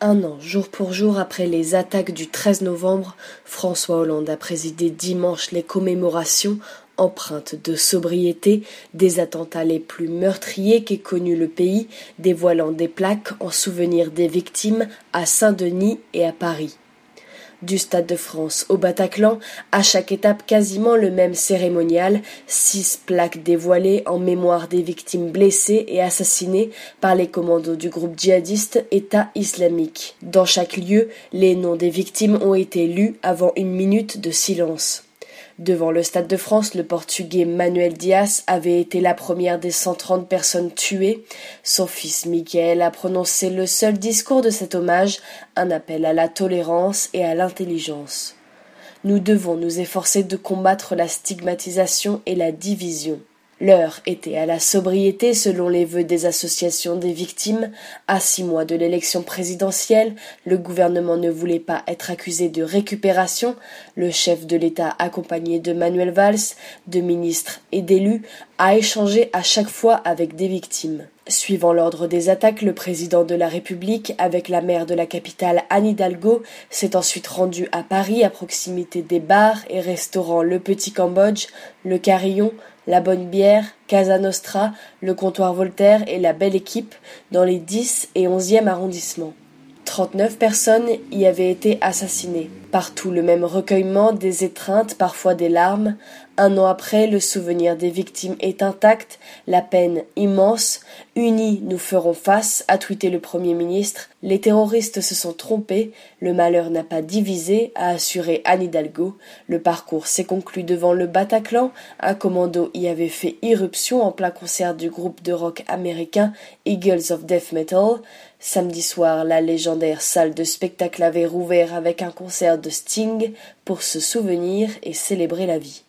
Un an, jour pour jour après les attaques du 13 novembre, François Hollande a présidé dimanche les commémorations empreintes de sobriété des attentats les plus meurtriers qu'ait connu le pays, dévoilant des plaques en souvenir des victimes à Saint-Denis et à Paris du Stade de France au Bataclan, à chaque étape quasiment le même cérémonial, six plaques dévoilées en mémoire des victimes blessées et assassinées par les commandos du groupe djihadiste État islamique. Dans chaque lieu, les noms des victimes ont été lus avant une minute de silence. Devant le Stade de France, le Portugais Manuel Dias avait été la première des 130 personnes tuées. Son fils Michael a prononcé le seul discours de cet hommage, un appel à la tolérance et à l'intelligence. Nous devons nous efforcer de combattre la stigmatisation et la division. L'heure était à la sobriété selon les vœux des associations des victimes. À six mois de l'élection présidentielle, le gouvernement ne voulait pas être accusé de récupération. Le chef de l'État, accompagné de Manuel Valls, de ministres et d'élus, a échangé à chaque fois avec des victimes. Suivant l'ordre des attaques, le président de la République, avec la maire de la capitale Anne Hidalgo, s'est ensuite rendu à Paris à proximité des bars et restaurants Le Petit Cambodge, Le Carillon, la Bonne Bière, Casa Nostra, le Comptoir Voltaire et la Belle Équipe dans les 10 et 11e arrondissements. 39 personnes y avaient été assassinées. Partout le même recueillement, des étreintes, parfois des larmes. Un an après, le souvenir des victimes est intact, la peine immense. Unis, nous ferons face, a tweeté le Premier ministre. Les terroristes se sont trompés, le malheur n'a pas divisé, a assuré Anne Hidalgo. Le parcours s'est conclu devant le Bataclan. Un commando y avait fait irruption en plein concert du groupe de rock américain Eagles of Death Metal. Samedi soir, la légendaire salle de spectacle avait rouvert avec un concert de Sting pour se souvenir et célébrer la vie.